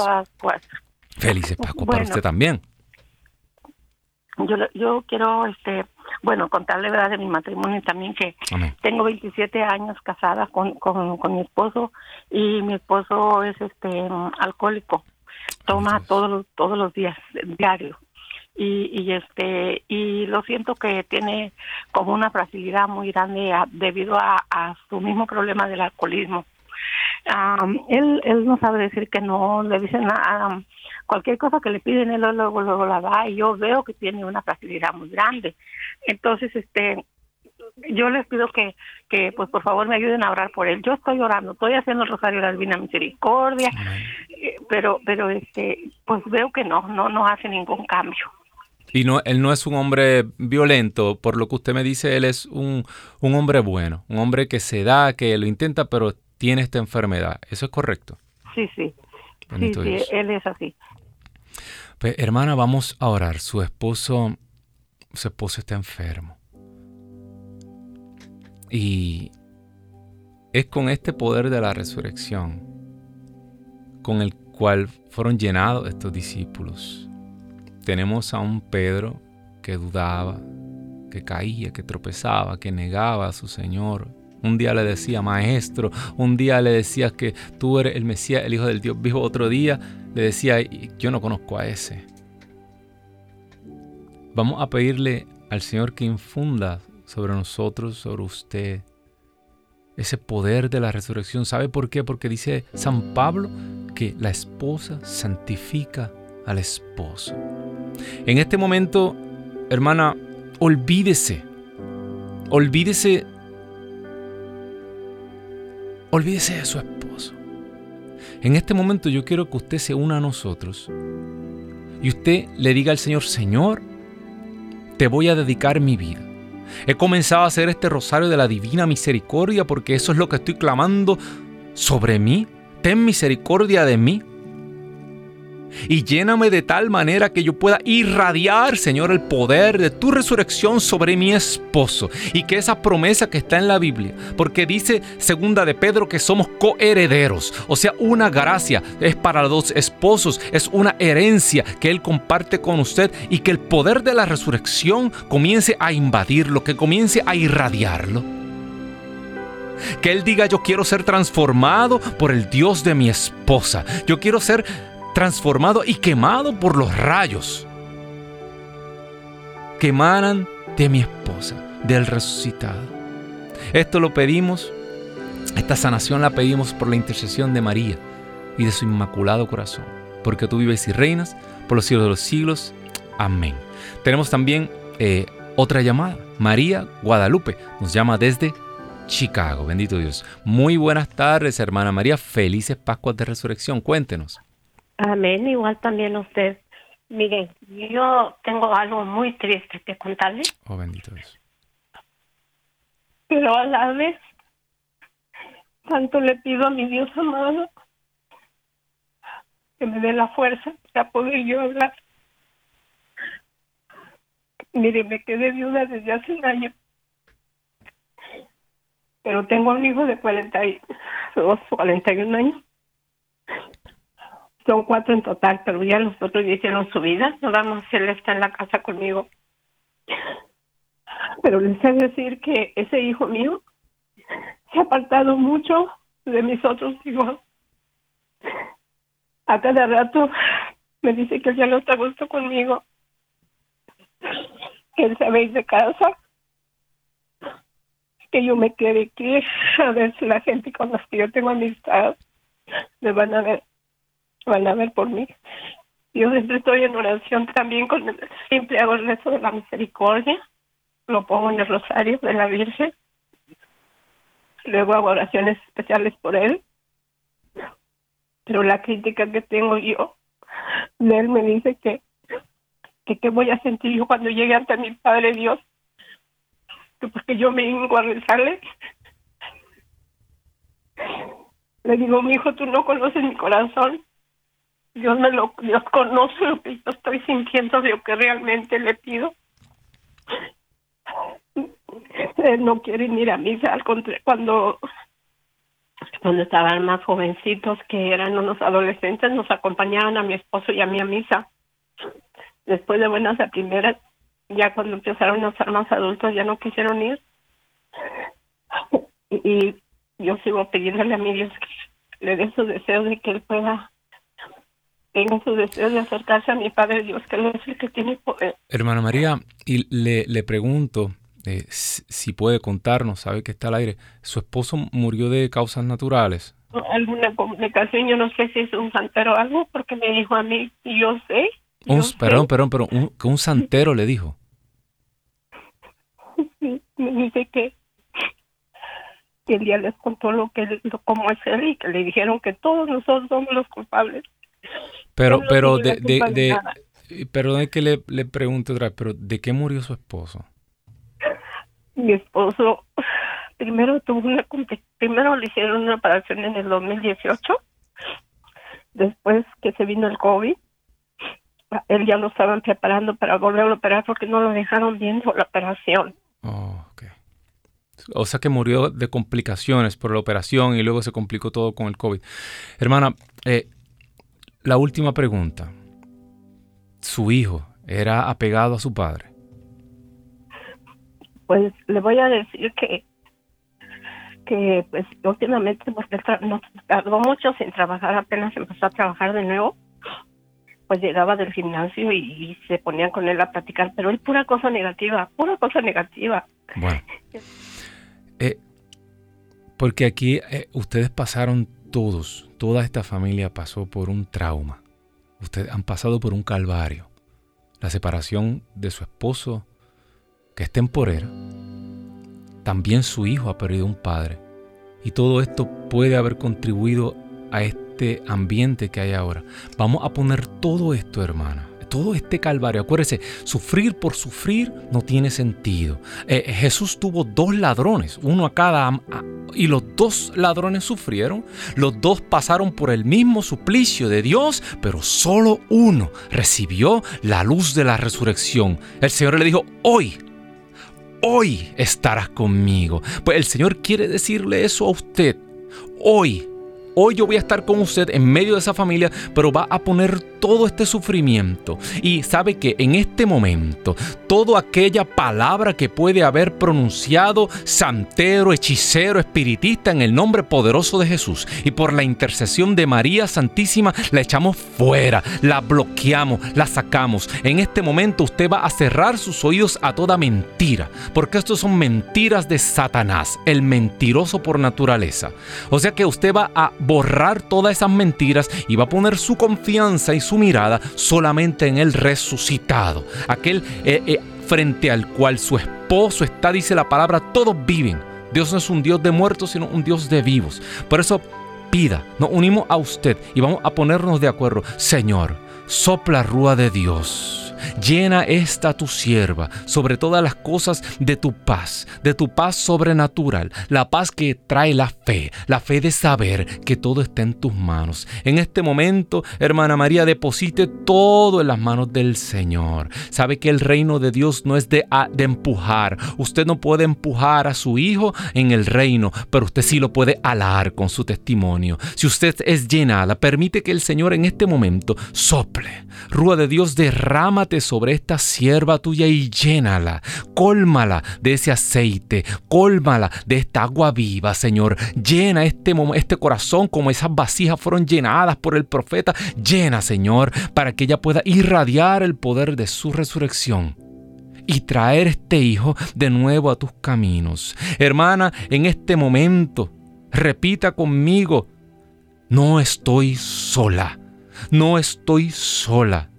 Felices para usted también. Yo, yo quiero este bueno, contarle verdad de mi matrimonio también que tengo 27 años casada con, con, mi esposo y mi esposo es este alcohólico. Toma todos los, todos los días, diario. Y, y este y lo siento que tiene como una fragilidad muy grande debido a, a su mismo problema del alcoholismo él, él no sabe decir que no, le dicen nada, cualquier cosa que le piden, él luego, luego la da y yo veo que tiene una facilidad muy grande. Entonces, este, yo les pido que, que pues por favor me ayuden a orar por él. Yo estoy orando, estoy haciendo el Rosario de la Divina Misericordia, eh, pero, pero este, pues veo que no, no, no hace ningún cambio. Y no, él no es un hombre violento, por lo que usted me dice, él es un, un hombre bueno, un hombre que se da, que lo intenta, pero tiene esta enfermedad. ¿Eso es correcto? Sí, sí. sí, sí, él es así. Pues, hermana, vamos a orar. Su esposo, su esposo está enfermo. Y es con este poder de la resurrección con el cual fueron llenados estos discípulos. Tenemos a un Pedro que dudaba, que caía, que tropezaba, que negaba a su Señor, un día le decía, maestro, un día le decía que tú eres el Mesías, el Hijo del Dios vivo, otro día le decía, yo no conozco a ese. Vamos a pedirle al Señor que infunda sobre nosotros, sobre usted, ese poder de la resurrección. ¿Sabe por qué? Porque dice San Pablo que la esposa santifica al esposo. En este momento, hermana, olvídese, olvídese, olvídese de su esposo. En este momento yo quiero que usted se una a nosotros y usted le diga al Señor, Señor, te voy a dedicar mi vida. He comenzado a hacer este rosario de la divina misericordia porque eso es lo que estoy clamando sobre mí. Ten misericordia de mí y lléname de tal manera que yo pueda irradiar, Señor, el poder de tu resurrección sobre mi esposo y que esa promesa que está en la Biblia, porque dice segunda de Pedro que somos coherederos, o sea, una gracia es para los esposos, es una herencia que él comparte con usted y que el poder de la resurrección comience a invadirlo, que comience a irradiarlo. Que Él diga, yo quiero ser transformado por el Dios de mi esposa. Yo quiero ser transformado y quemado por los rayos que emanan de mi esposa, del resucitado. Esto lo pedimos, esta sanación la pedimos por la intercesión de María y de su inmaculado corazón, porque tú vives y reinas por los siglos de los siglos. Amén. Tenemos también eh, otra llamada. María Guadalupe nos llama desde Chicago. Bendito Dios. Muy buenas tardes, hermana María. Felices Pascuas de Resurrección. Cuéntenos. Amén, igual también usted. Miren, yo tengo algo muy triste que contarle. Oh, bendito Dios. Pero a la vez, tanto le pido a mi Dios amado que me dé la fuerza para poder yo hablar. Mire, me quedé viuda desde hace un año. Pero tengo un hijo de 42, 41 años son cuatro en total, pero ya los otros hicieron su vida. No vamos, él está en la casa conmigo. Pero les sé decir que ese hijo mío se ha apartado mucho de mis otros hijos. A cada rato me dice que ya no está a gusto conmigo, que él se de casa, que yo me quede aquí a ver si la gente con las que yo tengo amistad me van a ver van a ver por mí. Yo siempre estoy en oración también, con siempre hago el rezo de la misericordia, lo pongo en el rosario de la Virgen, luego hago oraciones especiales por él, pero la crítica que tengo yo de él me dice que que qué voy a sentir yo cuando llegue ante mi Padre Dios, que porque yo me vengo a rezarle. Le digo, mi hijo, tú no conoces mi corazón, Dios me lo, Dios conoce lo que yo estoy sintiendo de lo que realmente le pido. No quiere ir a misa, al contrario, cuando cuando estaban más jovencitos, que eran unos adolescentes, nos acompañaban a mi esposo y a mí a misa. Después de buenas a primeras, ya cuando empezaron a ser más adultos, ya no quisieron ir. Y, yo sigo pidiéndole a mi Dios que le dé su deseo de que él pueda tengo su deseo de acercarse a mi Padre Dios, que es el que tiene poder. Hermana María, y le, le pregunto eh, si puede contarnos, sabe que está al aire, ¿su esposo murió de causas naturales? Alguna comunicación, yo no sé si es un santero o algo, porque me dijo a mí, y yo sé. Un, perdón, perdón, pero un, que un santero le dijo. me dice que que el día les contó lo que cómo es él y que le dijeron que todos nosotros somos los culpables pero, pero, de, de, de, perdón que le, le pregunte otra vez, pero ¿de qué murió su esposo? Mi esposo primero tuvo una primero le hicieron una operación en el 2018 después que se vino el COVID él ya lo estaban preparando para volver a operar porque no lo dejaron viendo la operación oh, okay. o sea que murió de complicaciones por la operación y luego se complicó todo con el COVID hermana eh, la última pregunta. ¿Su hijo era apegado a su padre? Pues le voy a decir que que pues últimamente porque nos tardó mucho sin trabajar, apenas empezó a trabajar de nuevo. pues llegaba del gimnasio y, se ponían con él a platicar, pero él pura cosa negativa, pura cosa negativa. Bueno. Eh, porque aquí eh, ustedes pasaron todos, toda esta familia pasó por un trauma. Ustedes han pasado por un calvario. La separación de su esposo, que es temporera. También su hijo ha perdido un padre. Y todo esto puede haber contribuido a este ambiente que hay ahora. Vamos a poner todo esto, hermana, todo este calvario. Acuérdese, sufrir por sufrir no tiene sentido. Eh, Jesús tuvo dos ladrones, uno a cada, y los dos ladrones sufrieron. Los dos pasaron por el mismo suplicio de Dios, pero solo uno recibió la luz de la resurrección. El Señor le dijo, hoy hoy estarás conmigo. Pues el Señor quiere decirle eso a usted. Hoy Hoy yo voy a estar con usted en medio de esa familia, pero va a poner todo este sufrimiento. Y sabe que en este momento, toda aquella palabra que puede haber pronunciado santero, hechicero, espiritista en el nombre poderoso de Jesús y por la intercesión de María Santísima, la echamos fuera, la bloqueamos, la sacamos. En este momento usted va a cerrar sus oídos a toda mentira, porque estos son mentiras de Satanás, el mentiroso por naturaleza. O sea que usted va a borrar todas esas mentiras y va a poner su confianza y su mirada solamente en el resucitado, aquel eh, eh, frente al cual su esposo está, dice la palabra, todos viven. Dios no es un Dios de muertos, sino un Dios de vivos. Por eso pida, nos unimos a usted y vamos a ponernos de acuerdo. Señor, sopla rúa de Dios Llena esta tu sierva sobre todas las cosas de tu paz, de tu paz sobrenatural, la paz que trae la fe, la fe de saber que todo está en tus manos. En este momento, hermana María, deposite todo en las manos del Señor. Sabe que el reino de Dios no es de, empujar. Usted no puede empujar a su hijo en el reino, pero usted sí lo puede alar con su testimonio. Si usted es llenada, permite que el Señor en este momento sople. Rúa de Dios, derrámate sobre esta sierva tuya y llénala, cólmala de ese aceite, cólmala de esta agua viva, Señor. Llena este, este corazón como esas vasijas fueron llenadas por el profeta. Llena, Señor, para que ella pueda irradiar el poder de su resurrección y traer este hijo de nuevo a tus caminos. Hermana, en este momento, repita conmigo, no estoy sola, no estoy sola.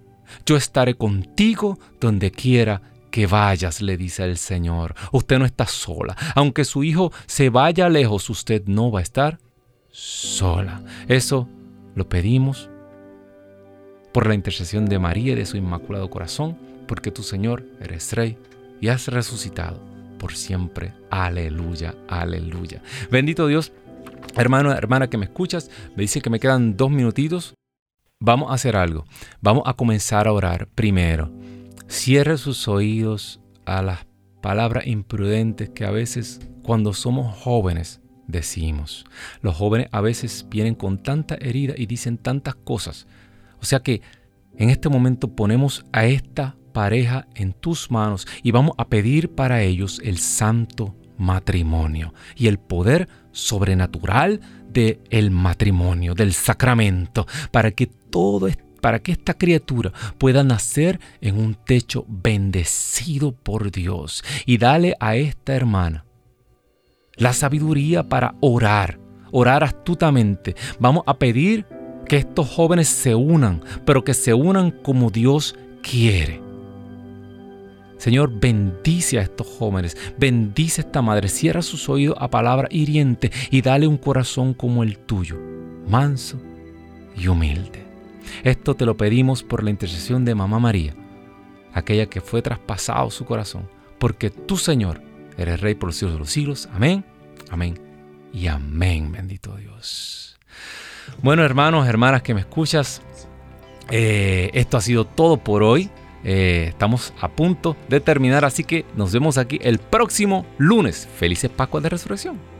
Yo estaré contigo donde quiera que vayas, le dice el Señor. Usted no está sola. Aunque su hijo se vaya lejos, usted no va a estar sola. Eso lo pedimos por la intercesión de María y de su inmaculado corazón, porque tu Señor eres rey y has resucitado por siempre. Aleluya, aleluya. Bendito Dios. Hermano, hermana que me escuchas, me dice que me quedan dos minutitos vamos a hacer algo. Vamos a comenzar a orar primero. Cierre sus oídos a las palabras imprudentes que a veces cuando somos jóvenes decimos. Los jóvenes a veces vienen con tanta herida y dicen tantas cosas. O sea que en este momento ponemos a esta pareja en tus manos y vamos a pedir para ellos el santo matrimonio y el poder sobrenatural del el matrimonio, del sacramento, para que todo para que esta criatura pueda nacer en un techo bendecido por Dios y dale a esta hermana la sabiduría para orar, orar astutamente. Vamos a pedir que estos jóvenes se unan, pero que se unan como Dios quiere. Señor, bendice a estos jóvenes, bendice a esta madre, cierra sus oídos a palabra hiriente y dale un corazón como el tuyo, manso y humilde. Esto te lo pedimos por la intercesión de Mamá María, aquella que fue traspasado su corazón, porque tú, Señor, eres Rey por los siglos de los siglos. Amén, amén y amén, bendito Dios. Bueno, hermanos, hermanas que me escuchas, eh, esto ha sido todo por hoy. Eh, estamos a punto de terminar, así que nos vemos aquí el próximo lunes. Felices Pascuas de Resurrección.